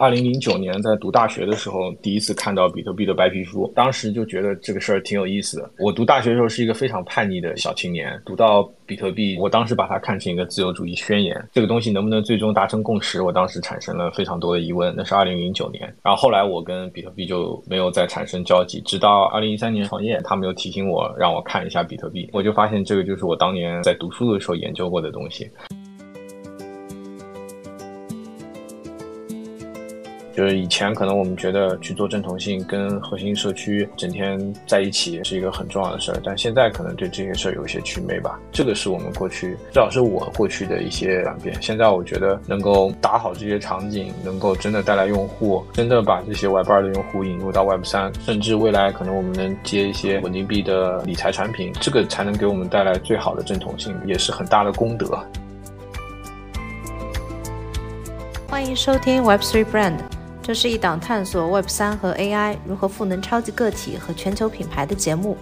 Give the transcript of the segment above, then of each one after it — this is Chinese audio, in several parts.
二零零九年在读大学的时候，第一次看到比特币的白皮书，当时就觉得这个事儿挺有意思的。我读大学的时候是一个非常叛逆的小青年，读到比特币，我当时把它看成一个自由主义宣言，这个东西能不能最终达成共识，我当时产生了非常多的疑问。那是二零零九年，然后后来我跟比特币就没有再产生交集，直到二零一三年创业，他们又提醒我让我看一下比特币，我就发现这个就是我当年在读书的时候研究过的东西。就是以前可能我们觉得去做正统性跟核心社区整天在一起是一个很重要的事儿，但现在可能对这些事儿有一些祛魅吧。这个是我们过去，至少是我过去的一些转变。现在我觉得能够打好这些场景，能够真的带来用户，真的把这些 Web 二的用户引入到 Web 三，甚至未来可能我们能接一些稳定币的理财产品，这个才能给我们带来最好的正统性，也是很大的功德。欢迎收听 Web Three Brand。这是一档探索 Web 三和 AI 如何赋能超级个体和全球品牌的节目。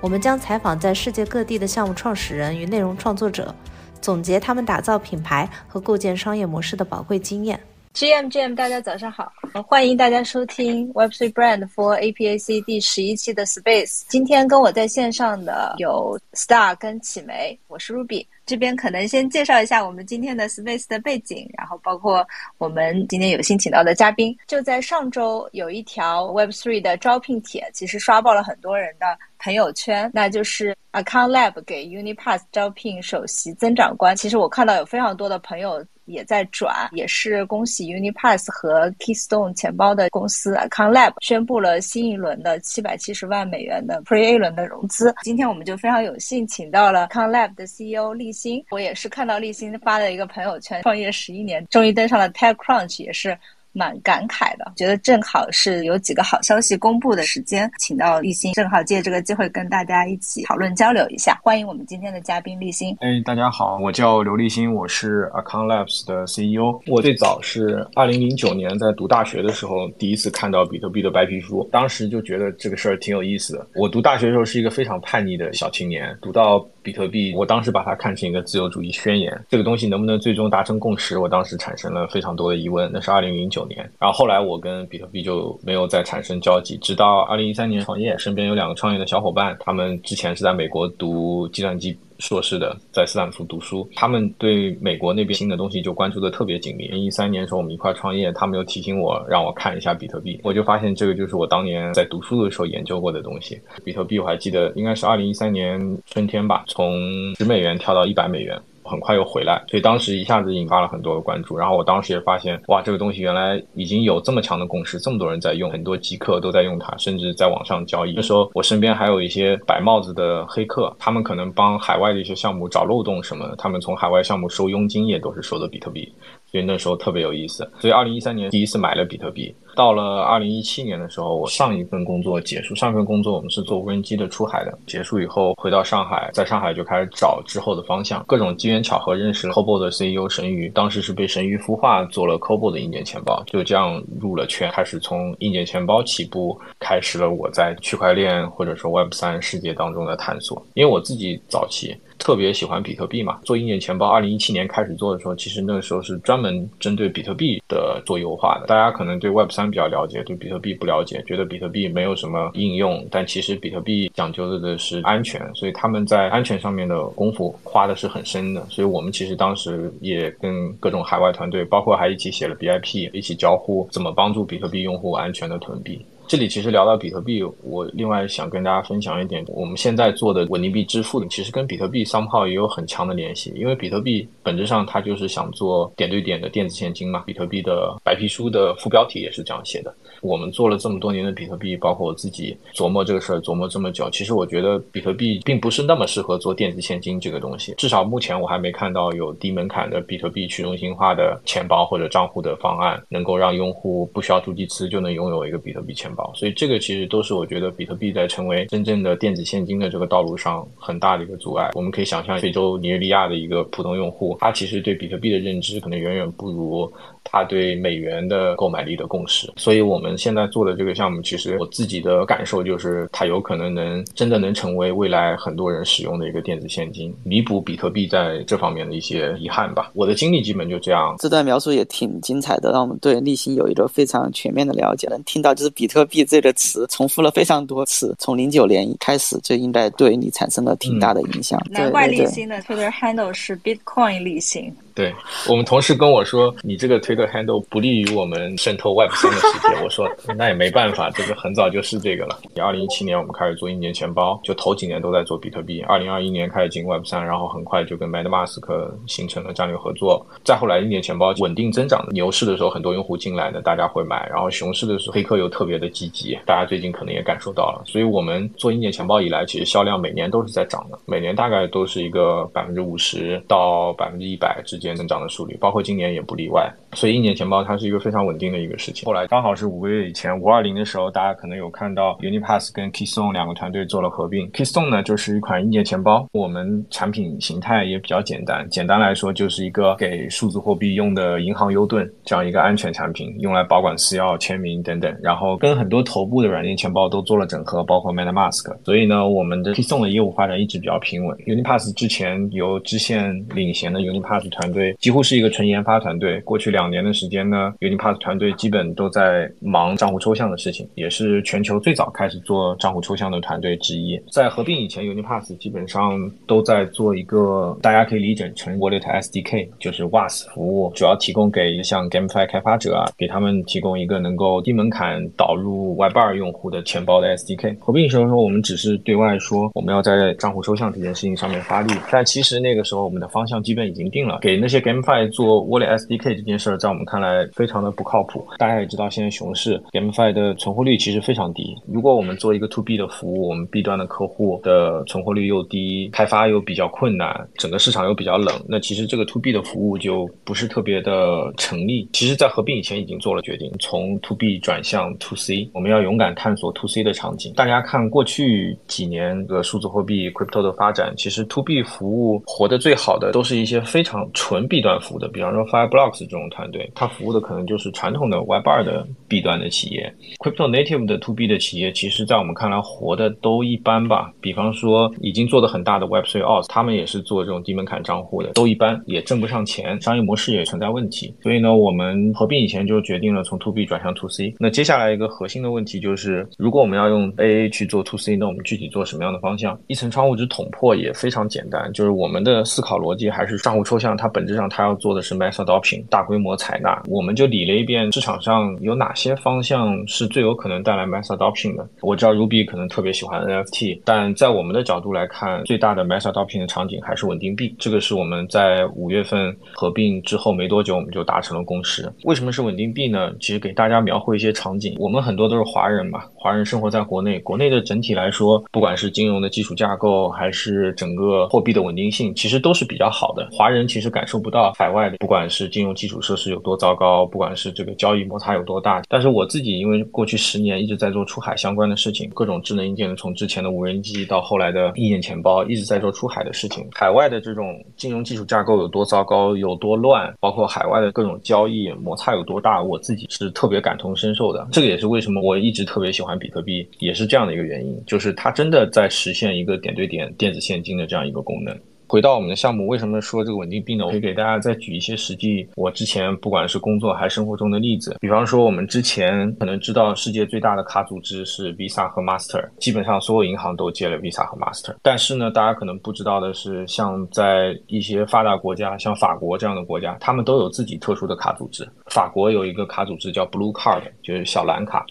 我们将采访在世界各地的项目创始人与内容创作者，总结他们打造品牌和构建商业模式的宝贵经验。GM GM，大家早上好，欢迎大家收听 Web Three Brand for APAC 第十一期的 Space。今天跟我在线上的有 Star 跟启梅，我是 Ruby。这边可能先介绍一下我们今天的 Space 的背景，然后包括我们今天有幸请到的嘉宾。就在上周，有一条 Web3 的招聘帖，其实刷爆了很多人的朋友圈，那就是 Account Lab 给 Unipass 招聘首席增长官。其实我看到有非常多的朋友。也在转，也是恭喜 Unipass 和 Keystone 钱包的公司 Conlab 宣布了新一轮的七百七十万美元的 Pre A 轮的融资。今天我们就非常有幸请到了 Conlab 的 CEO 立新。我也是看到立新发的一个朋友圈，创业十一年，终于登上了 TechCrunch，也是。蛮感慨的，觉得正好是有几个好消息公布的时间，请到立新，正好借这个机会跟大家一起讨论交流一下。欢迎我们今天的嘉宾立新。哎，大家好，我叫刘立新，我是 Account Labs 的 CEO。我最早是二零零九年在读大学的时候，第一次看到比特币的白皮书，当时就觉得这个事儿挺有意思的。我读大学的时候是一个非常叛逆的小青年，读到。比特币，我当时把它看成一个自由主义宣言，这个东西能不能最终达成共识，我当时产生了非常多的疑问。那是二零零九九年，然后后来我跟比特币就没有再产生交集，直到二零一三年创业，身边有两个创业的小伙伴，他们之前是在美国读计算机。硕士的在斯坦福读书，他们对美国那边新的东西就关注的特别紧密。一三年的时候，我们一块创业，他们又提醒我让我看一下比特币，我就发现这个就是我当年在读书的时候研究过的东西。比特币我还记得应该是二零一三年春天吧，从十美元跳到一百美元。很快又回来，所以当时一下子引发了很多的关注。然后我当时也发现，哇，这个东西原来已经有这么强的共识，这么多人在用，很多极客都在用它，甚至在网上交易。那时候我身边还有一些白帽子的黑客，他们可能帮海外的一些项目找漏洞什么的，他们从海外项目收佣金也都是收的比特币。所以那时候特别有意思，所以二零一三年第一次买了比特币。到了二零一七年的时候，我上一份工作结束，上一份工作我们是做无人机的出海的，结束以后回到上海，在上海就开始找之后的方向，各种机缘巧合认识了 Cobo 的 CEO 神鱼，当时是被神鱼孵化做了 Cobo 的硬件钱包，就这样入了圈，开始从硬件钱包起步，开始了我在区块链或者说 Web 三世界当中的探索，因为我自己早期。特别喜欢比特币嘛？做硬件钱包，二零一七年开始做的时候，其实那个时候是专门针对比特币的做优化的。大家可能对 Web 三比较了解，对比特币不了解，觉得比特币没有什么应用。但其实比特币讲究的的是安全，所以他们在安全上面的功夫花的是很深的。所以我们其实当时也跟各种海外团队，包括还一起写了 BIP，一起交互怎么帮助比特币用户安全的囤币。这里其实聊到比特币，我另外想跟大家分享一点，我们现在做的稳定币支付，其实跟比特币 somehow 也有很强的联系，因为比特币本质上它就是想做点对点的电子现金嘛。比特币的白皮书的副标题也是这样写的。我们做了这么多年的比特币，包括我自己琢磨这个事儿琢磨这么久，其实我觉得比特币并不是那么适合做电子现金这个东西。至少目前我还没看到有低门槛的比特币去中心化的钱包或者账户的方案，能够让用户不需要助记词就能拥有一个比特币钱包。所以这个其实都是我觉得比特币在成为真正的电子现金的这个道路上很大的一个阻碍。我们可以想象，非洲尼日利亚的一个普通用户，他其实对比特币的认知可能远远不如。他对美元的购买力的共识。所以我们现在做的这个项目，其实我自己的感受就是，它有可能能真的能成为未来很多人使用的一个电子现金，弥补比特币在这方面的一些遗憾吧。我的经历基本就这样。这段描述也挺精彩的，让我们对立新有一个非常全面的了解。能听到就是比特币这个词重复了非常多次，从零九年开始就应该对你产生了挺大的影响。难怪立新的 Twitter handle 是 Bitcoin 立新。对我们同事跟我说，你这个 Twitter handle 不利于我们渗透 Web 三的世界。我说那也没办法，这个很早就是这个了。二零一七年我们开始做硬件钱包，就头几年都在做比特币。二零二一年开始进 Web 三，然后很快就跟 MetaMask 形成了战略合作。再后来硬件钱包稳定增长，牛市的时候很多用户进来的，大家会买。然后熊市的时候黑客又特别的积极，大家最近可能也感受到了。所以我们做硬件钱包以来，其实销量每年都是在涨的，每年大概都是一个百分之五十到百分之一百之间增长的速率，包括今年也不例外。所以硬件钱包它是一个非常稳定的一个事情。后来刚好是五个月以前五二零的时候，大家可能有看到 Unipass 跟 Keystone 两个团队做了合并。Keystone 呢就是一款硬件钱包，我们产品形态也比较简单，简单来说就是一个给数字货币用的银行 U 盾这样一个安全产品，用来保管私钥、签名等等。然后跟很多头部的软件钱包都做了整合，包括 MetaMask。所以呢，我们的 Keystone 的业务发展一直比较平稳。Unipass 之前由支线领衔的 Unipass 团队对几乎是一个纯研发团队，过去两年的时间呢，Unipass 团队基本都在忙账户抽象的事情，也是全球最早开始做账户抽象的团队之一。在合并以前，Unipass 基本上都在做一个大家可以理解成 Wallet SDK，就是 WAS 服务，主要提供给像 GameFi 开发者啊，给他们提供一个能够低门槛导入 Web 二用户的钱包的 SDK。合并的时候说，我们只是对外说我们要在账户抽象这件事情上面发力，但其实那个时候我们的方向基本已经定了，给那些 GameFi 做 Wallet SDK 这件事儿，在我们看来非常的不靠谱。大家也知道，现在熊市，GameFi 的存活率其实非常低。如果我们做一个 To B 的服务，我们 B 端的客户的存活率又低，开发又比较困难，整个市场又比较冷，那其实这个 To B 的服务就不是特别的成立。其实，在合并以前已经做了决定，从 To B 转向 To C，我们要勇敢探索 To C 的场景。大家看过去几年的数字货币 Crypto 的发展，其实 To B 服务活得最好的都是一些非常纯 B 端服务的，比方说 Fireblocks 这种团队，它服务的可能就是传统的 Web 二的 B 端的企业，Crypto Native 的 To B 的企业，其实在我们看来活的都一般吧。比方说已经做的很大的 Web 3 Auth，他们也是做这种低门槛账户的，都一般，也挣不上钱，商业模式也存在问题。所以呢，我们合并以前就决定了从 To B 转向 To C。那接下来一个核心的问题就是，如果我们要用 AA 去做 To C，那我们具体做什么样的方向？一层窗户纸捅破也非常简单，就是我们的思考逻辑还是账户抽象，它本本质上它要做的是 Mass Adoption，大规模采纳。我们就理了一遍市场上有哪些方向是最有可能带来 mass adoption 的。我知道 Ruby 可能特别喜欢 NFT，但在我们的角度来看，最大的 mass adoption 的场景还是稳定币。这个是我们在五月份合并之后没多久，我们就达成了共识。为什么是稳定币呢？其实给大家描绘一些场景。我们很多都是华人嘛，华人生活在国内，国内的整体来说，不管是金融的基础架构，还是整个货币的稳定性，其实都是比较好的。华人其实感受不到海外的，不管是金融基础设施有多糟糕，不管是这个交易摩擦有多大，但是我自己因为过去十年一直在做出海相关的事情，各种智能硬件，从之前的无人机到后来的硬件钱包，一直在做出海的事情。海外的这种金融基础架构有多糟糕、有多乱，包括海外的各种交易摩擦有多大，我自己是特别感同身受的。这个也是为什么我一直特别喜欢比特币，也是这样的一个原因，就是它真的在实现一个点对点电子现金的这样一个功能。回到我们的项目，为什么说这个稳定币呢？我可以给大家再举一些实际，我之前不管是工作还是生活中的例子。比方说，我们之前可能知道世界最大的卡组织是 Visa 和 Master，基本上所有银行都接了 Visa 和 Master。但是呢，大家可能不知道的是，像在一些发达国家，像法国这样的国家，他们都有自己特殊的卡组织。法国有一个卡组织叫 Blue Card，就是小蓝卡。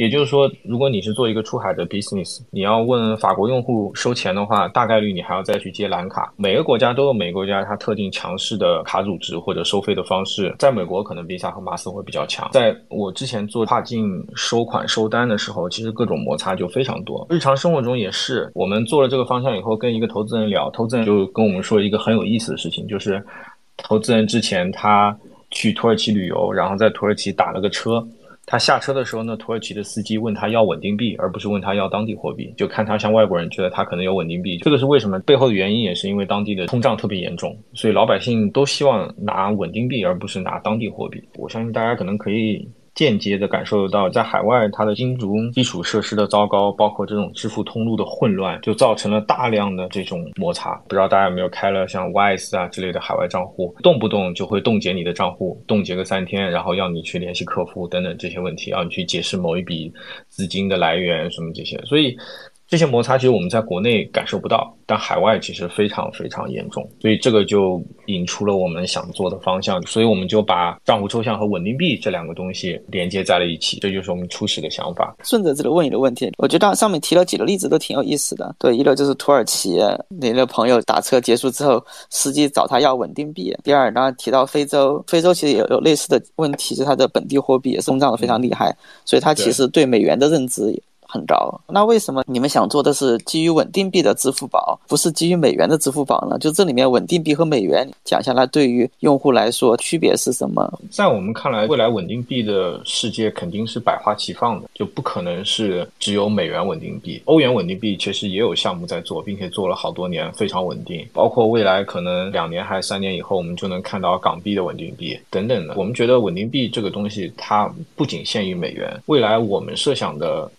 也就是说，如果你是做一个出海的 business，你要问法国用户收钱的话，大概率你还要再去接蓝卡。每个国家都有每个国家它特定强势的卡组织或者收费的方式。在美国，可能 Visa 和 Master 会比较强。在我之前做跨境收款收单的时候，其实各种摩擦就非常多。日常生活中也是，我们做了这个方向以后，跟一个投资人聊，投资人就跟我们说一个很有意思的事情，就是投资人之前他去土耳其旅游，然后在土耳其打了个车。他下车的时候呢，土耳其的司机问他要稳定币，而不是问他要当地货币，就看他像外国人，觉得他可能有稳定币。这个是为什么？背后的原因也是因为当地的通胀特别严重，所以老百姓都希望拿稳定币，而不是拿当地货币。我相信大家可能可以。间接的感受到，在海外它的金融基础设施的糟糕，包括这种支付通路的混乱，就造成了大量的这种摩擦。不知道大家有没有开了像 Wise 啊之类的海外账户，动不动就会冻结你的账户，冻结个三天，然后要你去联系客服等等这些问题，要你去解释某一笔资金的来源什么这些，所以。这些摩擦其实我们在国内感受不到，但海外其实非常非常严重，所以这个就引出了我们想做的方向，所以我们就把账户抽象和稳定币这两个东西连接在了一起，这就是我们初始的想法。顺着这个问你的问题，我觉得上面提了几个例子都挺有意思的。对，一个就是土耳其，你的朋友打车结束之后，司机找他要稳定币；第二，刚刚提到非洲，非洲其实也有类似的问题，就是它的本地货币也是通胀的非常厉害，所以它其实对美元的认知。很高，那为什么你们想做的是基于稳定币的支付宝，不是基于美元的支付宝呢？就这里面稳定币和美元讲下来，对于用户来说区别是什么？在我们看来，未来稳定币的世界肯定是百花齐放的，就不可能是只有美元稳定币。欧元稳定币其实也有项目在做，并且做了好多年，非常稳定。包括未来可能两年还是三年以后，我们就能看到港币的稳定币等等的。我们觉得稳定币这个东西，它不仅限于美元，未来我们设想的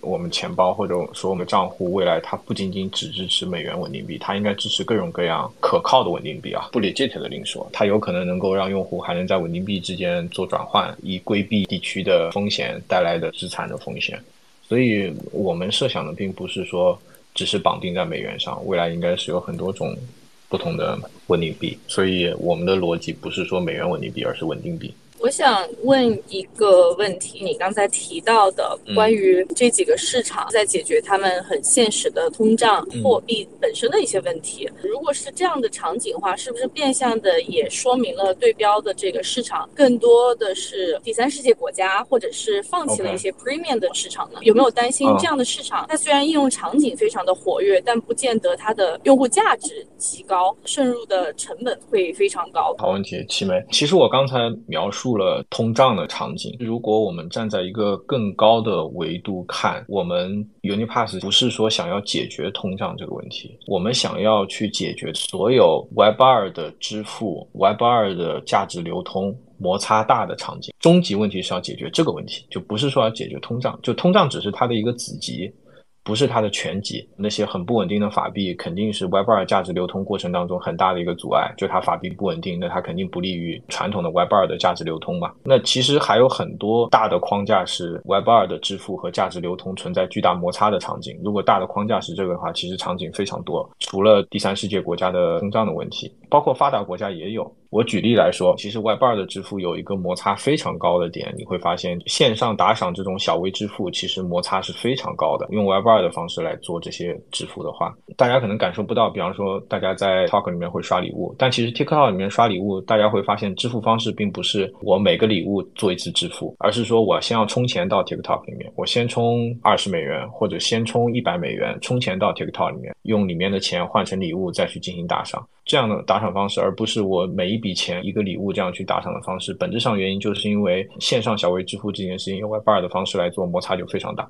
我们钱包或者说我们账户，未来它不仅仅只支持美元稳定币，它应该支持各种各样可靠的稳定币啊。不 legit 的另说，它有可能能够让用户还能在稳定币之间做转换，以规避地区的风险带来的资产的风险。所以我们设想的并不是说只是绑定在美元上，未来应该是有很多种不同的稳定币。所以我们的逻辑不是说美元稳定币，而是稳定币。我想问一个问题，你刚才提到的关于这几个市场在解决他们很现实的通胀货币本身的一些问题，如果是这样的场景的话，是不是变相的也说明了对标的这个市场更多的是第三世界国家，或者是放弃了一些 premium 的市场呢？有没有担心这样的市场，它虽然应用场景非常的活跃，但不见得它的用户价值极高，渗入的成本会非常高？好问题，七梅。其实我刚才描述。了通胀的场景，如果我们站在一个更高的维度看，我们 Unipass 不是说想要解决通胀这个问题，我们想要去解决所有 Web 二的支付、Web 二的价值流通摩擦大的场景。终极问题是要解决这个问题，就不是说要解决通胀，就通胀只是它的一个子集。不是它的全集，那些很不稳定的法币肯定是 Web 二价值流通过程当中很大的一个阻碍。就它法币不稳定，那它肯定不利于传统的 Web 二的价值流通嘛。那其实还有很多大的框架是 Web 二的支付和价值流通存在巨大摩擦的场景。如果大的框架是这个的话，其实场景非常多。除了第三世界国家的通胀的问题，包括发达国家也有。我举例来说，其实 Web 二的支付有一个摩擦非常高的点，你会发现线上打赏这种小微支付其实摩擦是非常高的。用 Web 二的方式来做这些支付的话，大家可能感受不到。比方说，大家在 Talk 里面会刷礼物，但其实 TikTok 里面刷礼物，大家会发现支付方式并不是我每个礼物做一次支付，而是说我先要充钱到 TikTok 里面，我先充二十美元或者先充一百美元，充钱到 TikTok 里面，用里面的钱换成礼物再去进行打赏。这样的打赏方式，而不是我每一笔钱一个礼物这样去打赏的方式，本质上原因就是因为线上小微支付这件事情用 Web 二的方式来做，摩擦就非常大。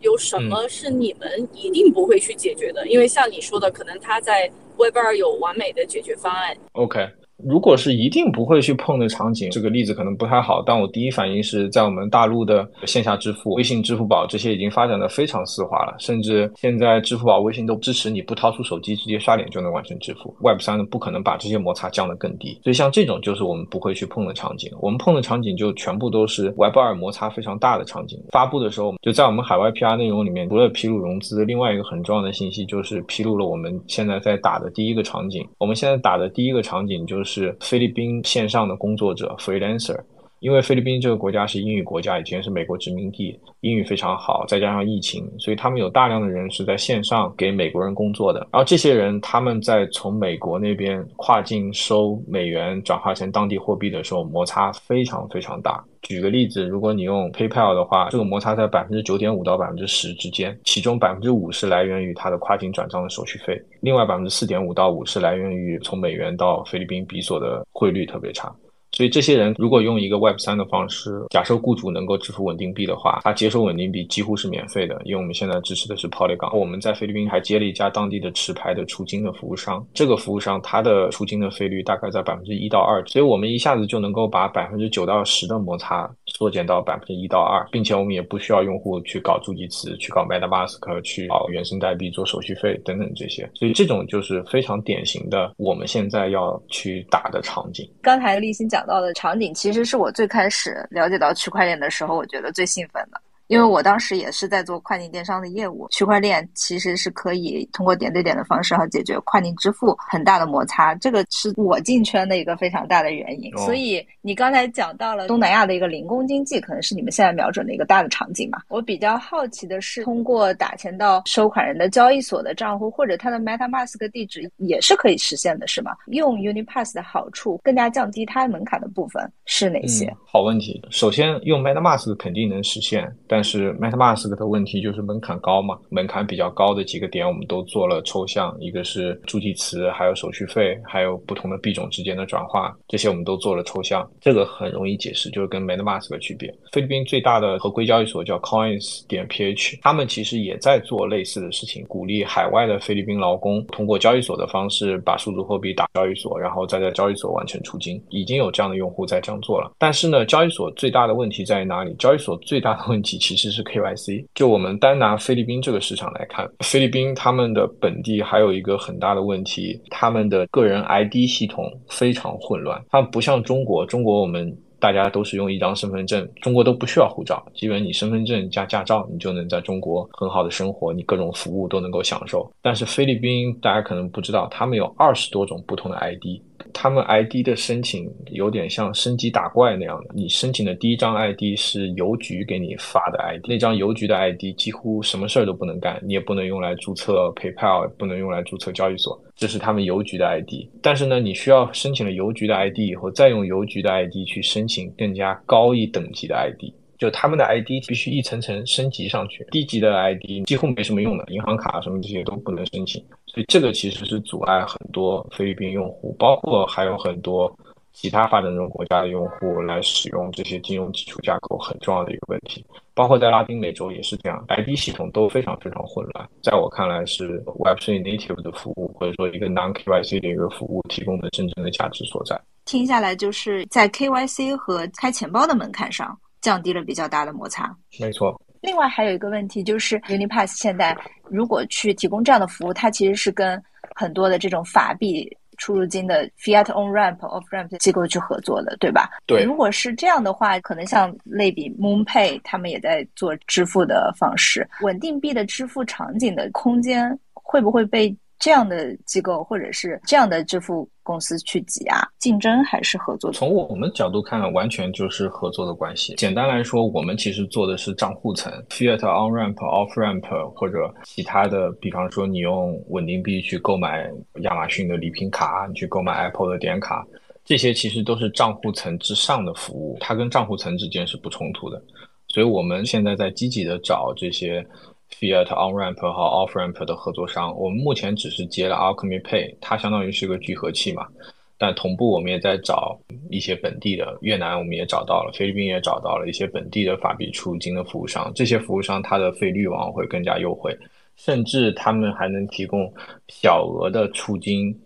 有什么是你们一定不会去解决的？因为像你说的，可能他在 Web 二有完美的解决方案。OK。如果是一定不会去碰的场景，这个例子可能不太好。但我第一反应是在我们大陆的线下支付，微信、支付宝这些已经发展的非常丝滑了，甚至现在支付宝、微信都支持你不掏出手机直接刷脸就能完成支付。Web 三，不可能把这些摩擦降得更低，所以像这种就是我们不会去碰的场景。我们碰的场景就全部都是 Web 二摩擦非常大的场景。发布的时候，就在我们海外 PR 内容里面，除了披露融资，另外一个很重要的信息就是披露了我们现在在打的第一个场景。我们现在打的第一个场景就是是菲律宾。线上的工作者 freelancer，因为菲律宾这个国家是英语国家，以前是美国殖民地，英语非常好，再加上疫情，所以他们有大量的人是在线上给美国人工作的。然后这些人他们在从美国那边跨境收美元转化成当地货币的时候，摩擦非常非常大。举个例子，如果你用 PayPal 的话，这个摩擦在百分之九点五到百分之十之间，其中百分之五是来源于它的跨境转账的手续费，另外百分之四点五到五是来源于从美元到菲律宾比索的汇率特别差。所以这些人如果用一个 Web 三的方式，假设雇主能够支付稳定币的话，他接收稳定币几乎是免费的，因为我们现在支持的是 Polygon。我们在菲律宾还接了一家当地的持牌的出金的服务商，这个服务商他的出金的费率大概在百分之一到二，所以我们一下子就能够把百分之九到十的摩擦缩减到百分之一到二，并且我们也不需要用户去搞助记词、去搞 MetaMask、去搞原生代币做手续费等等这些，所以这种就是非常典型的我们现在要去打的场景。刚才立新讲到的场景，其实是我最开始了解到区块链的时候，我觉得最兴奋的。因为我当时也是在做跨境电商的业务，区块链其实是可以通过点对点的方式，和解决跨境支付很大的摩擦，这个是我进圈的一个非常大的原因。所以你刚才讲到了东南亚的一个零工经济，可能是你们现在瞄准的一个大的场景嘛？我比较好奇的是，通过打钱到收款人的交易所的账户或者他的 MetaMask 地址，也是可以实现的，是吗？用 Unipass 的好处，更加降低它门槛的部分是哪些？好问题。首先，用 MetaMask 肯定能实现，但是 MetaMask 的问题就是门槛高嘛，门槛比较高的几个点我们都做了抽象，一个是助记词，还有手续费，还有不同的币种之间的转化，这些我们都做了抽象，这个很容易解释，就是跟 MetaMask 的区别。菲律宾最大的合规交易所叫 Coins 点 PH，他们其实也在做类似的事情，鼓励海外的菲律宾劳工通过交易所的方式把数字货币打交易所，然后再在交易所完成出金，已经有这样的用户在这样做了。但是呢，交易所最大的问题在于哪里？交易所最大的问题其其实是 KYC。就我们单拿菲律宾这个市场来看，菲律宾他们的本地还有一个很大的问题，他们的个人 ID 系统非常混乱。它不像中国，中国我们大家都是用一张身份证，中国都不需要护照，基本你身份证加驾照，你就能在中国很好的生活，你各种服务都能够享受。但是菲律宾大家可能不知道，他们有二十多种不同的 ID。他们 ID 的申请有点像升级打怪那样的，你申请的第一张 ID 是邮局给你发的 ID，那张邮局的 ID 几乎什么事儿都不能干，你也不能用来注册 PayPal，不能用来注册交易所，这是他们邮局的 ID。但是呢，你需要申请了邮局的 ID 以后，再用邮局的 ID 去申请更加高一等级的 ID。就他们的 ID 必须一层层升级上去，低级的 ID 几乎没什么用的，银行卡什么这些都不能申请，所以这个其实是阻碍很多菲律宾用户，包括还有很多其他发展中国家的用户来使用这些金融基础架构很重要的一个问题，包括在拉丁美洲也是这样，ID 系统都非常非常混乱，在我看来是 Web3 native 的服务或者说一个 non KYC 的一个服务提供的真正的价值所在。听下来就是在 KYC 和开钱包的门槛上。降低了比较大的摩擦，没错。另外还有一个问题就是 Unipass 现在如果去提供这样的服务，它其实是跟很多的这种法币出入金的 Fiat on ramp off ramp 机构去合作的，对吧？对。如果是这样的话，可能像类比 MoonPay，他们也在做支付的方式，稳定币的支付场景的空间会不会被？这样的机构或者是这样的支付公司去挤压，竞争还是合作？从我们角度看，完全就是合作的关系。简单来说，我们其实做的是账户层，fiat on ramp、off ramp 或者其他的，比方说你用稳定币去购买亚马逊的礼品卡，你去购买 Apple 的点卡，这些其实都是账户层之上的服务，它跟账户层之间是不冲突的。所以我们现在在积极的找这些。Fiat on ramp 和 off ramp 的合作商，我们目前只是接了 Alchemy Pay，它相当于是个聚合器嘛。但同步我们也在找一些本地的，越南我们也找到了，菲律宾也找到了一些本地的法币出入金的服务商。这些服务商它的费率往往会更加优惠，甚至他们还能提供小额的出金。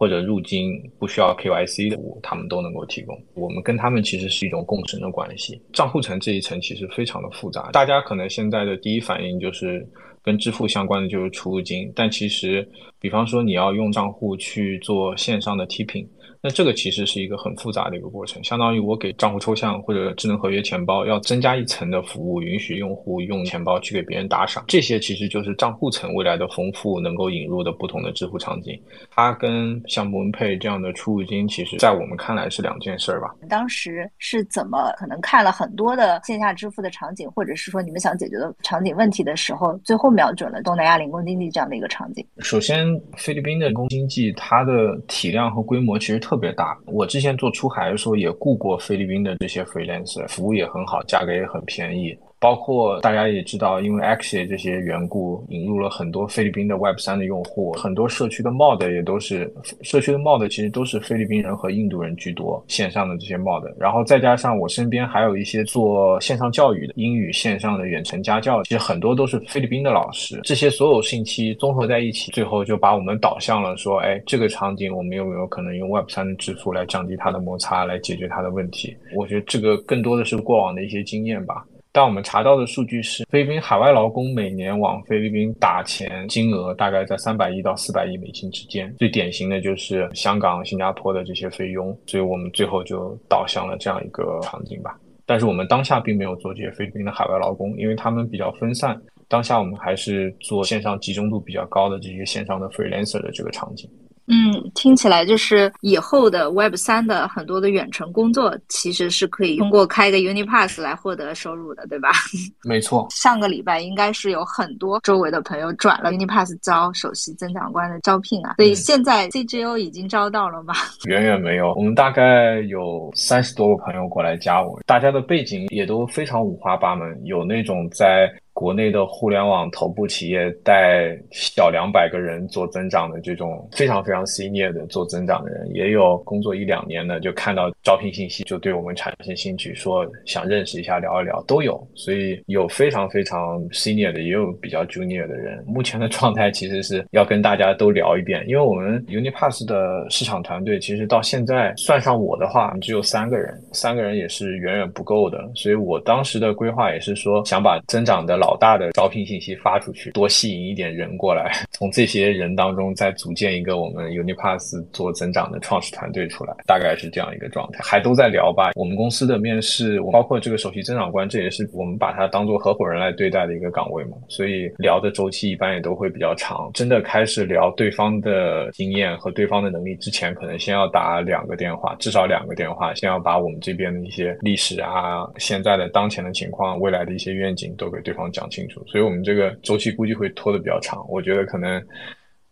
或者入金不需要 KYC 的服务，他们都能够提供。我们跟他们其实是一种共生的关系。账户层这一层其实非常的复杂，大家可能现在的第一反应就是跟支付相关的就是出入金，但其实，比方说你要用账户去做线上的 tipping。那这个其实是一个很复杂的一个过程，相当于我给账户抽象或者智能合约钱包要增加一层的服务，允许用户用钱包去给别人打赏，这些其实就是账户层未来的丰富能够引入的不同的支付场景。它跟像摩根配这样的出入金，其实在我们看来是两件事儿吧。当时是怎么可能看了很多的线下支付的场景，或者是说你们想解决的场景问题的时候，最后瞄准了东南亚零工经济这样的一个场景？首先，菲律宾的零工经济它的体量和规模其实特。特别大，我之前做出海的时候也雇过菲律宾的这些 freelancer，服务也很好，价格也很便宜。包括大家也知道，因为 Axie 这些缘故，引入了很多菲律宾的 Web 三的用户，很多社区的 Mod 也都是社区的 Mod，其实都是菲律宾人和印度人居多，线上的这些 Mod，然后再加上我身边还有一些做线上教育的英语线上的远程家教，其实很多都是菲律宾的老师，这些所有信息综合在一起，最后就把我们导向了说，哎，这个场景我们有没有可能用 Web 三的支付来降低它的摩擦，来解决它的问题？我觉得这个更多的是过往的一些经验吧。但我们查到的数据是，菲律宾海外劳工每年往菲律宾打钱金额大概在三百亿到四百亿美金之间。最典型的就是香港、新加坡的这些菲佣，所以我们最后就导向了这样一个场景吧。但是我们当下并没有做这些菲律宾的海外劳工，因为他们比较分散。当下我们还是做线上集中度比较高的这些线上的 freelancer 的这个场景。嗯，听起来就是以后的 Web 三的很多的远程工作，其实是可以通过开一个 UniPass 来获得收入的，对吧？没错。上个礼拜应该是有很多周围的朋友转了 UniPass 招首席增长官的招聘啊，所以现在 CGO 已经招到了吗？远远没有，我们大概有三十多个朋友过来加我，大家的背景也都非常五花八门，有那种在。国内的互联网头部企业带小两百个人做增长的这种非常非常 senior 的做增长的人，也有工作一两年的，就看到招聘信息就对我们产生兴趣，说想认识一下聊一聊都有。所以有非常非常 senior 的，也有比较 junior 的人。目前的状态其实是要跟大家都聊一遍，因为我们 Unipass 的市场团队其实到现在算上我的话只有三个人，三个人也是远远不够的。所以我当时的规划也是说想把增长的老好大的招聘信息发出去，多吸引一点人过来，从这些人当中再组建一个我们 Unipass 做增长的创始团队出来，大概是这样一个状态。还都在聊吧。我们公司的面试，包括这个首席增长官，这也是我们把他当做合伙人来对待的一个岗位嘛，所以聊的周期一般也都会比较长。真的开始聊对方的经验和对方的能力之前，可能先要打两个电话，至少两个电话，先要把我们这边的一些历史啊、现在的当前的情况、未来的一些愿景都给对方讲。讲清楚，所以我们这个周期估计会拖得比较长。我觉得可能。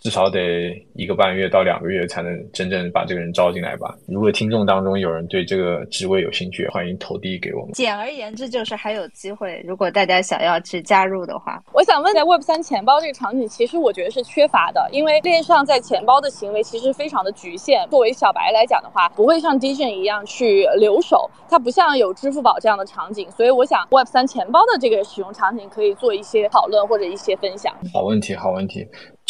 至少得一个半月到两个月才能真正把这个人招进来吧。如果听众当中有人对这个职位有兴趣，欢迎投递给我们。简而言之，就是还有机会。如果大家想要去加入的话，我想问，在 Web 三钱包这个场景，其实我觉得是缺乏的，因为链上在钱包的行为其实非常的局限。作为小白来讲的话，不会像 d i g n 一样去留守，它不像有支付宝这样的场景。所以我想，Web 三钱包的这个使用场景可以做一些讨论或者一些分享。好问题，好问题。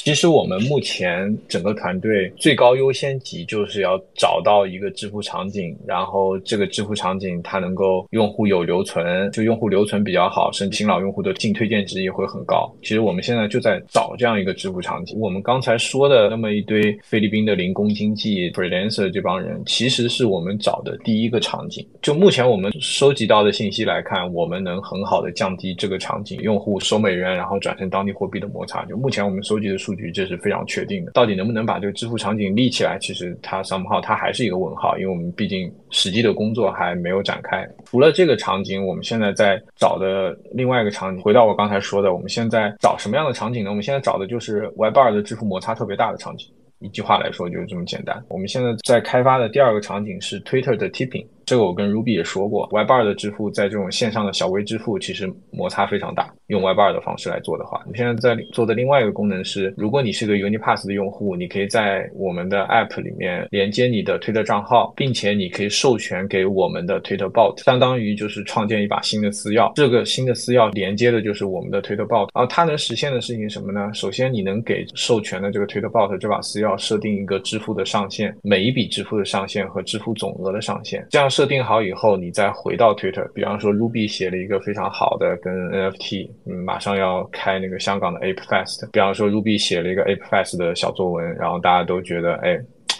其实我们目前整个团队最高优先级就是要找到一个支付场景，然后这个支付场景它能够用户有留存，就用户留存比较好，甚至新老用户的净推荐值也会很高。其实我们现在就在找这样一个支付场景。我们刚才说的那么一堆菲律宾的零工经济 freelancer 这帮人，其实是我们找的第一个场景。就目前我们收集到的信息来看，我们能很好的降低这个场景用户收美元然后转成当地货币的摩擦。就目前我们收集的数。这是非常确定的，到底能不能把这个支付场景立起来？其实它 somehow 它还是一个问号，因为我们毕竟实际的工作还没有展开。除了这个场景，我们现在在找的另外一个场景，回到我刚才说的，我们现在找什么样的场景呢？我们现在找的就是 Web 二的支付摩擦特别大的场景。一句话来说就是这么简单。我们现在在开发的第二个场景是 Twitter 的 Tipping。这个我跟 Ruby 也说过，Web 二的支付在这种线上的小微支付其实摩擦非常大。用 Web 二的方式来做的话，你现在在做的另外一个功能是，如果你是个 Unipass 的用户，你可以在我们的 App 里面连接你的推特账号，并且你可以授权给我们的 Twitter Bot，相当于就是创建一把新的私钥。这个新的私钥连接的就是我们的 Twitter Bot，然后它能实现的事情什么呢？首先，你能给授权的这个 Twitter Bot 这把私钥设定一个支付的上限，每一笔支付的上限和支付总额的上限。这样是设定好以后。你再回到 Twitter，比方说 Ruby 写了一个非常好的跟 NFT，嗯，马上要开那个香港的 Ape Fest。比方说 Ruby 写了一个 Ape Fest 的小作文，然后大家都觉得，哎，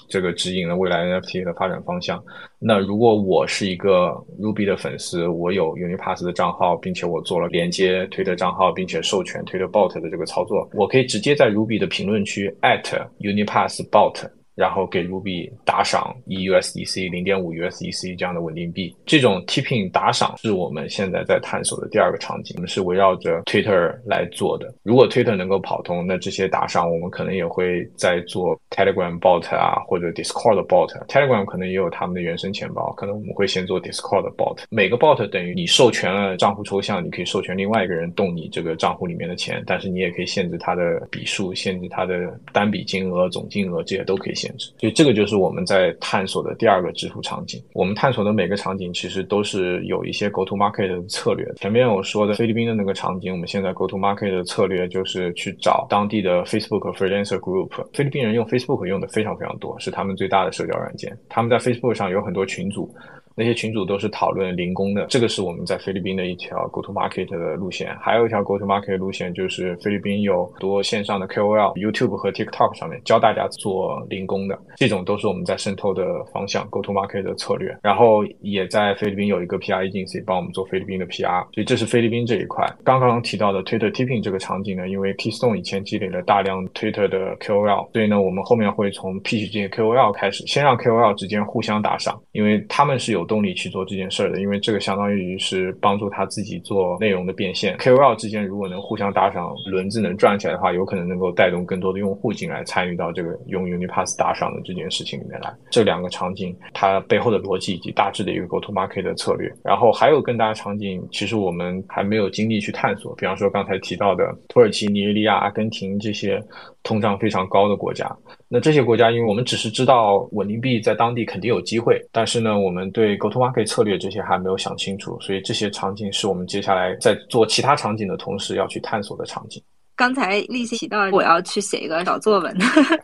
这个指引了未来 NFT 的发展方向。那如果我是一个 Ruby 的粉丝，我有 Unipass 的账号，并且我做了连接 Twitter 账号，并且授权 Twitter Bot 的这个操作，我可以直接在 Ruby 的评论区 at Unipass Bot。然后给 Ruby 打赏一 USDC、零点五 USDC 这样的稳定币。这种 tipping 打赏是我们现在在探索的第二个场景，我们是围绕着 Twitter 来做的。如果 Twitter 能够跑通，那这些打赏我们可能也会在做 Telegram bot 啊，或者 Discord bot。Telegram 可能也有他们的原生钱包，可能我们会先做 Discord bot。每个 bot 等于你授权了账户抽象，你可以授权另外一个人动你这个账户里面的钱，但是你也可以限制它的笔数，限制它的单笔金额、总金额，这些都可以限所以这个就是我们在探索的第二个支付场景。我们探索的每个场景其实都是有一些 go to market 的策略。前面我说的菲律宾的那个场景，我们现在 go to market 的策略就是去找当地的 Facebook freelancer group。菲律宾人用 Facebook 用的非常非常多，是他们最大的社交软件。他们在 Facebook 上有很多群组。那些群主都是讨论零工的，这个是我们在菲律宾的一条 go to market 的路线。还有一条 go to market 路线就是菲律宾有多线上的 KOL，YouTube 和 TikTok 上面教大家做零工的，这种都是我们在渗透的方向 go to market 的策略。然后也在菲律宾有一个 PR agency 帮我们做菲律宾的 PR，所以这是菲律宾这一块。刚刚提到的 Twitter tipping 这个场景呢，因为 Keystone 以前积累了大量 Twitter 的 KOL，所以呢，我们后面会从 P 取这些 KOL 开始，先让 KOL 之间互相打赏，因为他们是有动力去做这件事儿的，因为这个相当于是帮助他自己做内容的变现。KOL 之间如果能互相打赏，轮子能转起来的话，有可能能够带动更多的用户进来参与到这个用 Unipass 打赏的这件事情里面来。这两个场景它背后的逻辑以及大致的一个 Go to Market 的策略，然后还有更大的场景，其实我们还没有精力去探索。比方说刚才提到的土耳其、尼日利亚、阿根廷这些通胀非常高的国家。那这些国家，因为我们只是知道稳定币在当地肯定有机会，但是呢，我们对 go to market 策略这些还没有想清楚，所以这些场景是我们接下来在做其他场景的同时要去探索的场景。刚才立新提到我要去写一个小作文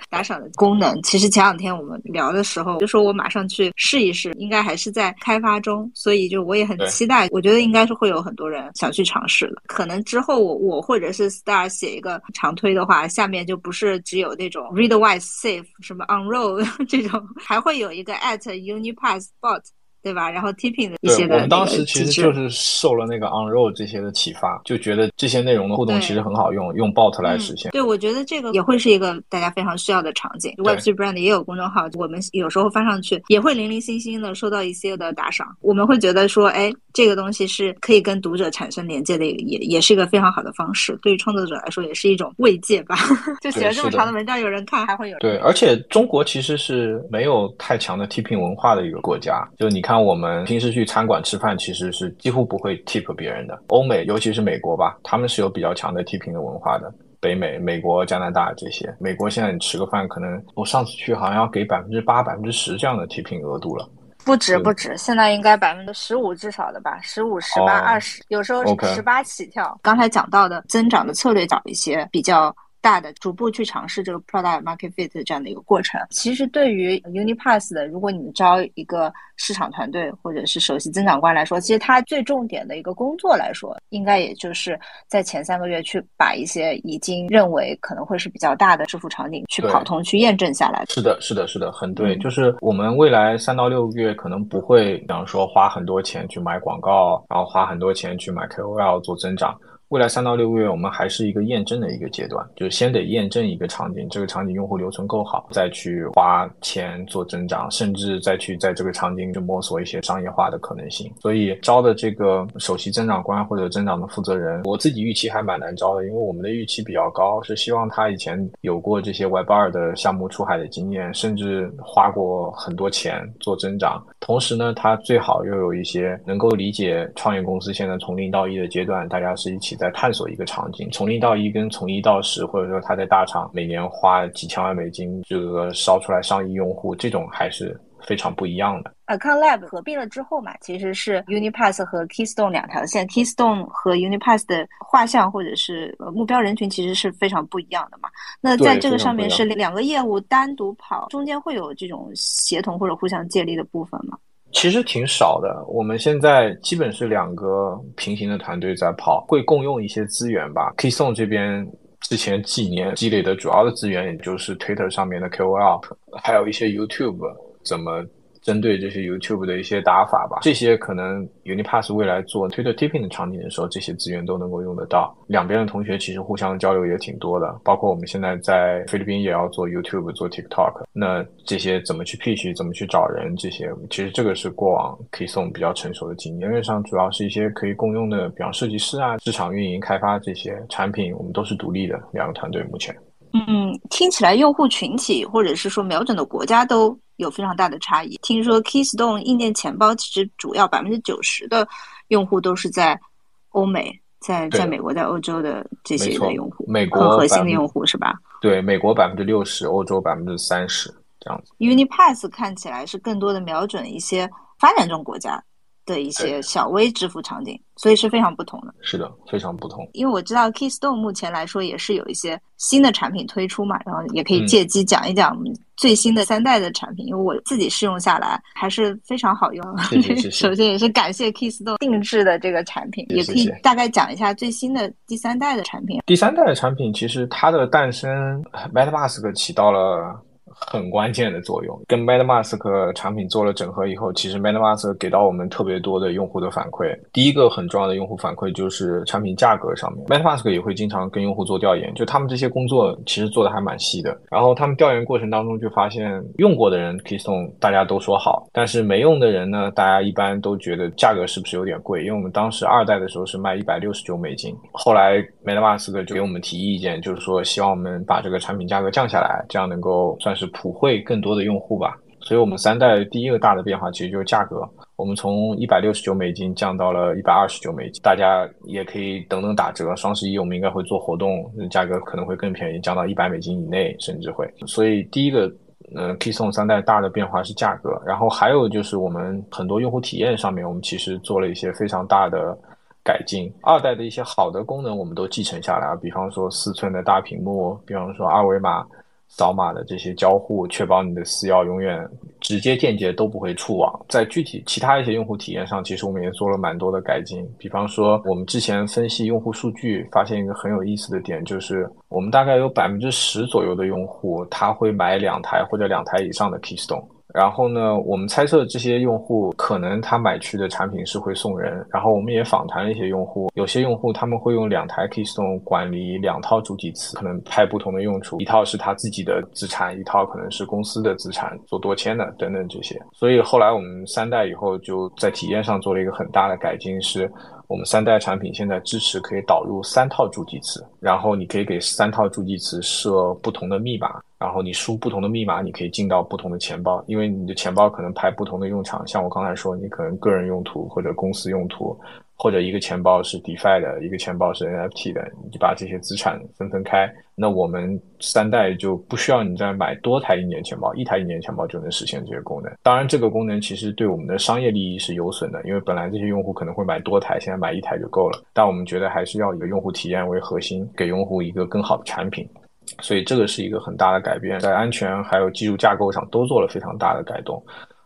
打赏的功能，其实前两天我们聊的时候就说我马上去试一试，应该还是在开发中，所以就我也很期待，我觉得应该是会有很多人想去尝试的。可能之后我我或者是 Star 写一个长推的话，下面就不是只有那种 Readwise Safe 什么 Unroll 这种，还会有一个 at Unipass Bot。对吧？然后 tipping 的一些的，我们当时其实就是受了那个 on roll 这些的启发，就觉得这些内容的互动其实很好用，用 bot 来实现。对，我觉得这个也会是一个大家非常需要的场景。Web3 brand 也有公众号，我们有时候发上去也会零零星星的收到一些的打赏，我们会觉得说，哎，这个东西是可以跟读者产生连接的，也也是一个非常好的方式。对于创作者来说，也是一种慰藉吧。就写了这么长的文章，有人看，还会有人对。而且中国其实是没有太强的 tipping 文化的一个国家，就你看。我们平时去餐馆吃饭，其实是几乎不会 tip 别人的。欧美，尤其是美国吧，他们是有比较强的 tipping 的文化的。北美、美国、加拿大这些，美国现在你吃个饭，可能我上次去好像要给百分之八、百分之十这样的 tipping 额度了。不止不止，现在应该百分之十五至少的吧，十五、十八、二十，有时候十八起跳。刚才讲到的增长的策略，找一些比较。大的逐步去尝试这个 product market fit 这样的一个过程，其实对于 Unipass 的，如果你们招一个市场团队或者是首席增长官来说，其实他最重点的一个工作来说，应该也就是在前三个月去把一些已经认为可能会是比较大的支付场景去跑通、去验证下来。是的，是的，是的，很对。就是我们未来三到六个月可能不会，比方说花很多钱去买广告，然后花很多钱去买 KOL 做增长。未来三到六个月，我们还是一个验证的一个阶段，就是先得验证一个场景，这个场景用户留存够好，再去花钱做增长，甚至再去在这个场景就摸索一些商业化的可能性。所以招的这个首席增长官或者增长的负责人，我自己预期还蛮难招的，因为我们的预期比较高，是希望他以前有过这些 Web 二的项目出海的经验，甚至花过很多钱做增长。同时呢，他最好又有一些能够理解创业公司现在从零到一的阶段，大家是一起在。在探索一个场景，从零到一跟从一到十，或者说他在大厂每年花几千万美金，这个烧出来上亿用户，这种还是非常不一样的。Account Lab 合并了之后嘛，其实是 Unipass 和 Keystone 两条线，Keystone 和 Unipass 的画像或者是目标人群其实是非常不一样的嘛。那在这个上面是两个业务单独跑，中间会有这种协同或者互相借力的部分吗？其实挺少的，我们现在基本是两个平行的团队在跑，会共用一些资源吧。，K Song 这边之前几年积累的主要的资源，也就是 Twitter 上面的 KOL，还有一些 YouTube 怎么针对这些 YouTube 的一些打法吧。这些可能 Unipass 未来做 Twitter Tipping 的场景的时候，这些资源都能够用得到。两边的同学其实互相交流也挺多的，包括我们现在在菲律宾也要做 YouTube、做 TikTok，那这些怎么去 pitch、怎么去找人，这些其实这个是过往可以送比较成熟的经验。因为上主要是一些可以共用的，比方设计师啊、市场运营、开发这些产品，我们都是独立的两个团队。目前。嗯，听起来用户群体或者是说瞄准的国家都有非常大的差异。听说 Keystone 硬件钱包其实主要百分之九十的用户都是在欧美，在在美国、在欧洲的这些的用户，美国核心的用户是吧？对，美国百分之六十，欧洲百分之三十这样子。Unipass 看起来是更多的瞄准一些发展中国家。的一些小微支付场景，所以是非常不同的。是的，非常不同。因为我知道 Keystone 目前来说也是有一些新的产品推出嘛，然后也可以借机讲一讲最新的三代的产品。因为我自己试用下来还是非常好用。首先也是感谢 Keystone 定制的这个产品，也可以大概讲一下最新的第三代的产品。第三代的产品其实它的诞生，MetaMask 起到了。很关键的作用，跟 MetaMask 产品做了整合以后，其实 MetaMask 给到我们特别多的用户的反馈。第一个很重要的用户反馈就是产品价格上面，MetaMask 也会经常跟用户做调研，就他们这些工作其实做的还蛮细的。然后他们调研过程当中就发现，用过的人 Keystone 大家都说好，但是没用的人呢，大家一般都觉得价格是不是有点贵？因为我们当时二代的时候是卖一百六十九美金，后来 MetaMask 就给我们提意见，就是说希望我们把这个产品价格降下来，这样能够算是。普惠更多的用户吧，所以我们三代第一个大的变化其实就是价格，我们从一百六十九美金降到了一百二十九美金，大家也可以等等打折，双十一我们应该会做活动，价格可能会更便宜，降到一百美金以内，甚至会。所以第一个，呃，Keystone 三代大的变化是价格，然后还有就是我们很多用户体验上面，我们其实做了一些非常大的改进。二代的一些好的功能我们都继承下来了，比方说四寸的大屏幕，比方说二维码。扫码的这些交互，确保你的私钥永远直接间接都不会触网。在具体其他一些用户体验上，其实我们也做了蛮多的改进。比方说，我们之前分析用户数据，发现一个很有意思的点，就是我们大概有百分之十左右的用户，他会买两台或者两台以上的 Keystone。然后呢，我们猜测这些用户可能他买去的产品是会送人。然后我们也访谈了一些用户，有些用户他们会用两台 Keystone 管理两套主体词，可能派不同的用处，一套是他自己的资产，一套可能是公司的资产做多签的等等这些。所以后来我们三代以后就在体验上做了一个很大的改进，是我们三代产品现在支持可以导入三套助记词，然后你可以给三套助记词设不同的密码。然后你输不同的密码，你可以进到不同的钱包，因为你的钱包可能派不同的用场。像我刚才说，你可能个人用途或者公司用途，或者一个钱包是 DeFi 的，一个钱包是 NFT 的，你把这些资产分分开。那我们三代就不需要你再买多台一年钱包，一台一年钱包就能实现这些功能。当然，这个功能其实对我们的商业利益是有损的，因为本来这些用户可能会买多台，现在买一台就够了。但我们觉得还是要以用户体验为核心，给用户一个更好的产品。所以这个是一个很大的改变，在安全还有技术架构上都做了非常大的改动。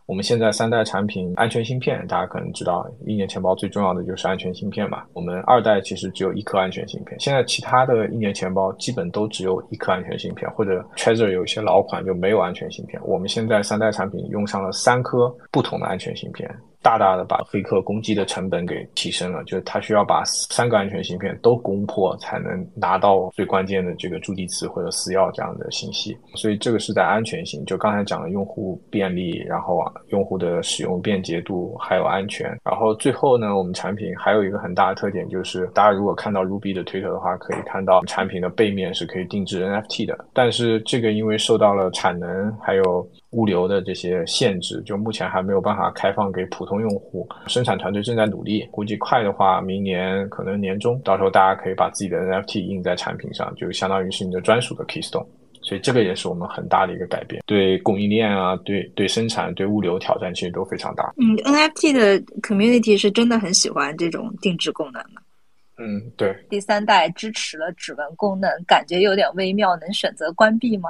我们现在三代产品安全芯片，大家可能知道，一年钱包最重要的就是安全芯片嘛。我们二代其实只有一颗安全芯片，现在其他的一年钱包基本都只有一颗安全芯片，或者 Treasure 有一些老款就没有安全芯片。我们现在三代产品用上了三颗不同的安全芯片。大大的把黑客攻击的成本给提升了，就是他需要把三个安全芯片都攻破，才能拿到最关键的这个助记词或者私钥这样的信息。所以这个是在安全性，就刚才讲的用户便利，然后啊用户的使用便捷度，还有安全。然后最后呢，我们产品还有一个很大的特点，就是大家如果看到 Ruby 的推特的话，可以看到产品的背面是可以定制 NFT 的。但是这个因为受到了产能还有物流的这些限制，就目前还没有办法开放给普通用户。生产团队正在努力，估计快的话，明年可能年中，到时候大家可以把自己的 NFT 印在产品上，就相当于是你的专属的 Keystone。所以这个也是我们很大的一个改变，对供应链啊，对对生产、对物流挑战其实都非常大。嗯，NFT 的 community 是真的很喜欢这种定制功能的。嗯，对。第三代支持了指纹功能，感觉有点微妙，能选择关闭吗？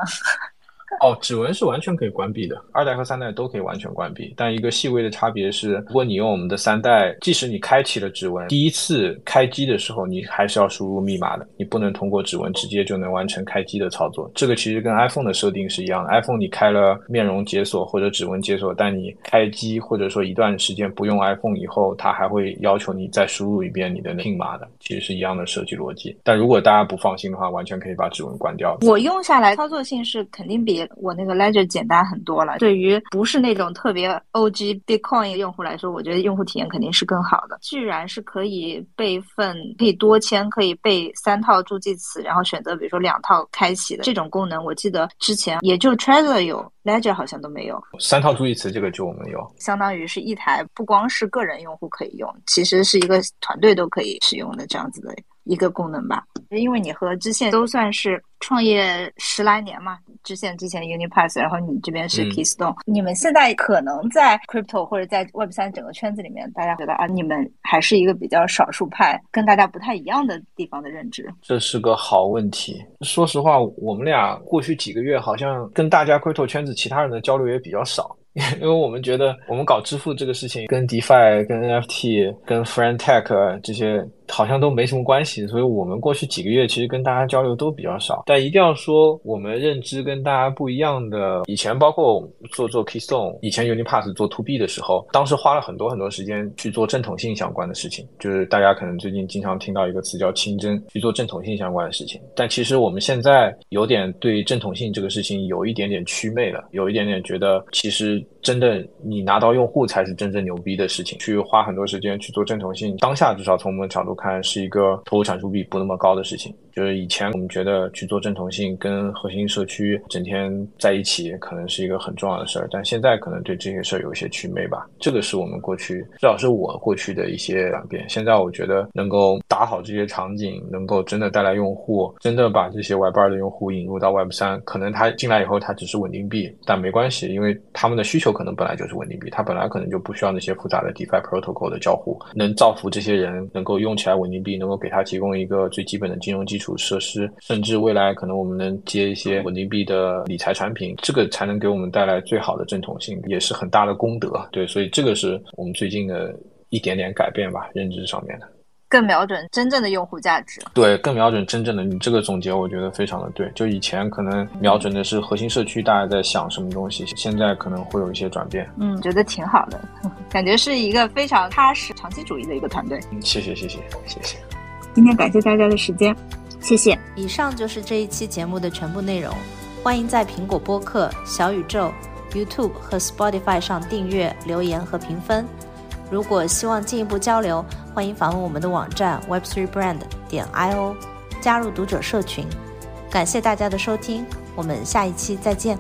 哦，指纹是完全可以关闭的，二代和三代都可以完全关闭。但一个细微的差别是，如果你用我们的三代，即使你开启了指纹，第一次开机的时候，你还是要输入密码的，你不能通过指纹直接就能完成开机的操作。这个其实跟 iPhone 的设定是一样的，iPhone 你开了面容解锁或者指纹解锁，但你开机或者说一段时间不用 iPhone 以后，它还会要求你再输入一遍你的 PIN 码的，其实是一样的设计逻辑。但如果大家不放心的话，完全可以把指纹关掉。我用下来操作性是肯定比我那个 Ledger 简单很多了。对于不是那种特别 OG Bitcoin 用户来说，我觉得用户体验肯定是更好的。居然是可以备份，可以多签，可以备三套助记词，然后选择比如说两套开启的这种功能，我记得之前也就 Trezor 有，Ledger 好像都没有。三套助记词这个就我们有，相当于是一台不光是个人用户可以用，其实是一个团队都可以使用的这样子的。一个功能吧，因为你和支线都算是创业十来年嘛，支线之前 Unipass，然后你这边是 Keystone，你们现在可能在 Crypto 或者在 Web 三整个圈子里面，大家觉得啊，你们还是一个比较少数派，跟大家不太一样的地方的认知。这是个好问题。说实话，我们俩过去几个月好像跟大家 Crypto 圈子其他人的交流也比较少。因为我们觉得，我们搞支付这个事情，跟 DeFi、跟 NFT、跟 Friend Tech 这些好像都没什么关系，所以我们过去几个月其实跟大家交流都比较少。但一定要说，我们认知跟大家不一样的，以前包括做做 Keystone，以前 Unipass 做 To B 的时候，当时花了很多很多时间去做正统性相关的事情，就是大家可能最近经常听到一个词叫清真，去做正统性相关的事情。但其实我们现在有点对正统性这个事情有一点点祛魅了，有一点点觉得其实。真的，你拿到用户才是真正牛逼的事情。去花很多时间去做正统性，当下至少从我们角度看，是一个投入产出比不那么高的事情。就是以前我们觉得去做正统性跟核心社区整天在一起，可能是一个很重要的事儿，但现在可能对这些事儿有一些祛魅吧。这个是我们过去，至少是我过去的一些转变。现在我觉得能够打好这些场景，能够真的带来用户，真的把这些 Web 二的用户引入到 Web 三，可能他进来以后他只是稳定币，但没关系，因为他们的需求可能本来就是稳定币，他本来可能就不需要那些复杂的 DeFi protocol 的交互，能造福这些人，能够用起来稳定币，能够给他提供一个最基本的金融基础础。设施，甚至未来可能我们能接一些稳定币的理财产品，这个才能给我们带来最好的正统性，也是很大的功德。对，所以这个是我们最近的一点点改变吧，认知上面的，更瞄准真正的用户价值。对，更瞄准真正的。你这个总结我觉得非常的对。就以前可能瞄准的是核心社区，大家在想什么东西，现在可能会有一些转变。嗯，觉得挺好的，感觉是一个非常踏实、长期主义的一个团队。嗯，谢谢，谢谢，谢谢。今天感谢大家的时间。谢谢。以上就是这一期节目的全部内容。欢迎在苹果播客、小宇宙、YouTube 和 Spotify 上订阅、留言和评分。如果希望进一步交流，欢迎访问我们的网站 Web3Brand 点 io，加入读者社群。感谢大家的收听，我们下一期再见。